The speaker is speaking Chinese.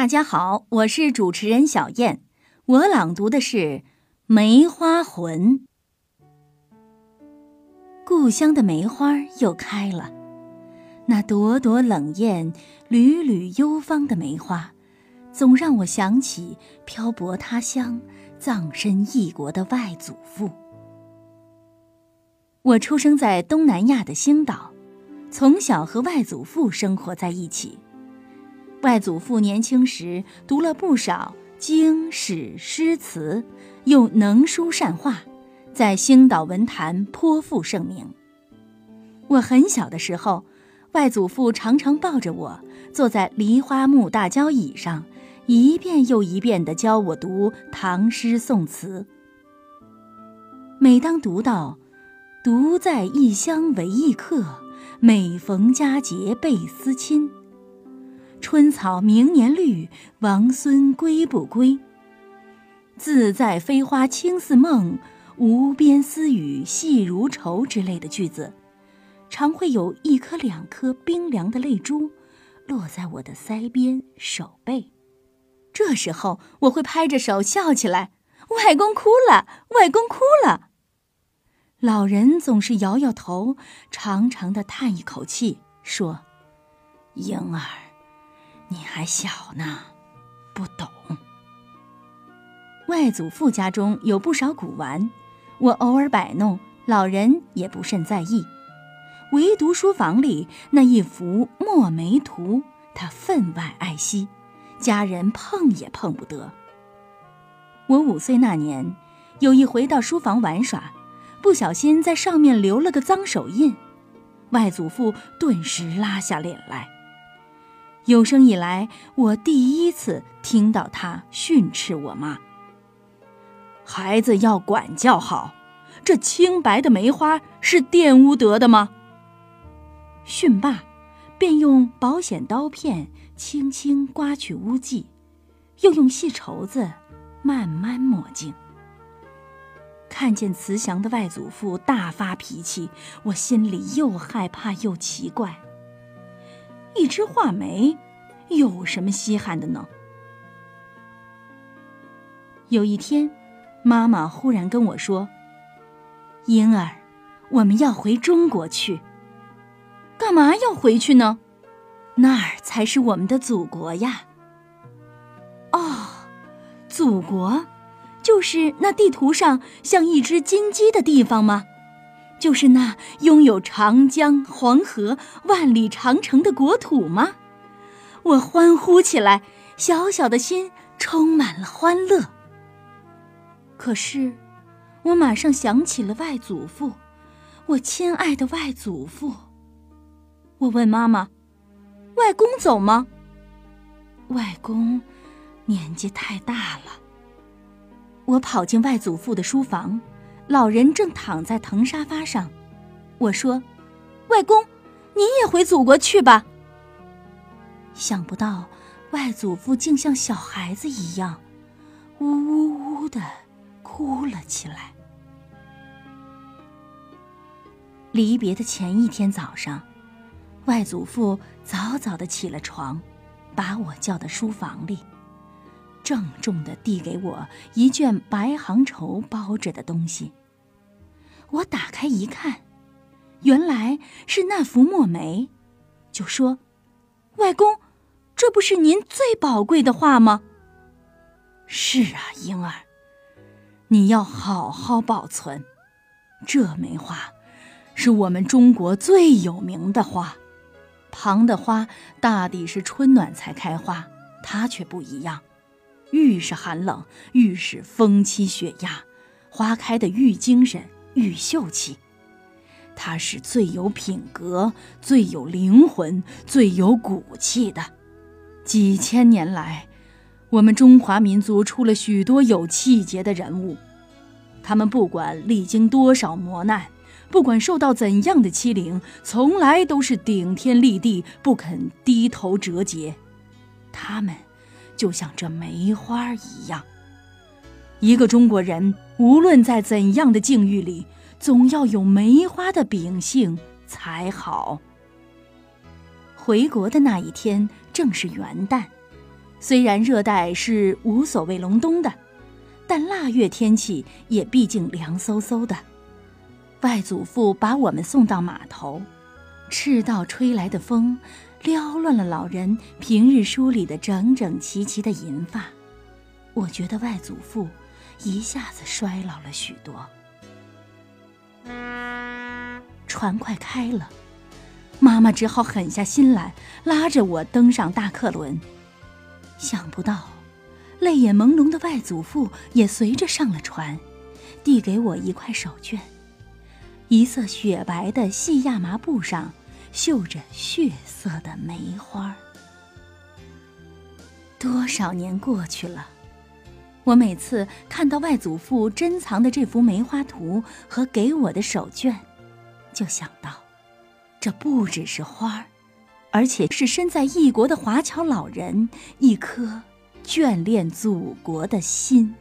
大家好，我是主持人小燕，我朗读的是《梅花魂》。故乡的梅花又开了，那朵朵冷艳、缕缕幽芳的梅花，总让我想起漂泊他乡、葬身异国的外祖父。我出生在东南亚的星岛，从小和外祖父生活在一起。外祖父年轻时读了不少经史诗词，又能书善画，在星岛文坛颇负盛名。我很小的时候，外祖父常常抱着我坐在梨花木大交椅上，一遍又一遍地教我读唐诗宋词。每当读到“独在异乡为异客，每逢佳节倍思亲”。春草明年绿，王孙归不归？自在飞花轻似梦，无边丝雨细如愁之类的句子，常会有一颗两颗冰凉的泪珠落在我的腮边、手背。这时候，我会拍着手笑起来：“外公哭了，外公哭了。”老人总是摇摇头，长长的叹一口气，说：“婴儿。”你还小呢，不懂。外祖父家中有不少古玩，我偶尔摆弄，老人也不甚在意。唯独书房里那一幅墨梅图，他分外爱惜，家人碰也碰不得。我五岁那年，有一回到书房玩耍，不小心在上面留了个脏手印，外祖父顿时拉下脸来。有生以来，我第一次听到他训斥我妈。孩子要管教好，这清白的梅花是玷污得的吗？训罢，便用保险刀片轻轻刮去污迹，又用细绸子慢慢抹净。看见慈祥的外祖父大发脾气，我心里又害怕又奇怪。一枝画眉，有什么稀罕的呢？有一天，妈妈忽然跟我说：“婴儿，我们要回中国去。干嘛要回去呢？那儿才是我们的祖国呀！”哦，祖国，就是那地图上像一只金鸡的地方吗？就是那拥有长江、黄河、万里长城的国土吗？我欢呼起来，小小的心充满了欢乐。可是，我马上想起了外祖父，我亲爱的外祖父。我问妈妈：“外公走吗？”外公年纪太大了。我跑进外祖父的书房。老人正躺在藤沙发上，我说：“外公，你也回祖国去吧。”想不到，外祖父竟像小孩子一样，呜呜呜的哭了起来。离别的前一天早上，外祖父早早的起了床，把我叫到书房里，郑重的递给我一卷白杭绸包着的东西。我打开一看，原来是那幅墨梅，就说：“外公，这不是您最宝贵的画吗？”“是啊，婴儿，你要好好保存。这梅花是我们中国最有名的花，旁的花大抵是春暖才开花，它却不一样，愈是寒冷，愈是风凄雪压，花开的愈精神。”玉秀气，他是最有品格、最有灵魂、最有骨气的。几千年来，我们中华民族出了许多有气节的人物，他们不管历经多少磨难，不管受到怎样的欺凌，从来都是顶天立地，不肯低头折节。他们就像这梅花一样。一个中国人，无论在怎样的境遇里，总要有梅花的秉性才好。回国的那一天正是元旦，虽然热带是无所谓隆冬的，但腊月天气也毕竟凉飕飕的。外祖父把我们送到码头，赤道吹来的风撩乱了老人平日梳理的整整齐齐的银发。我觉得外祖父一下子衰老了许多。船快开了，妈妈只好狠下心来，拉着我登上大客轮。想不到，泪眼朦胧的外祖父也随着上了船，递给我一块手绢。一色雪白的细亚麻布上，绣着血色的梅花。多少年过去了，我每次看到外祖父珍藏的这幅梅花图和给我的手绢，就想到，这不只是花儿，而且是身在异国的华侨老人一颗眷恋祖国的心。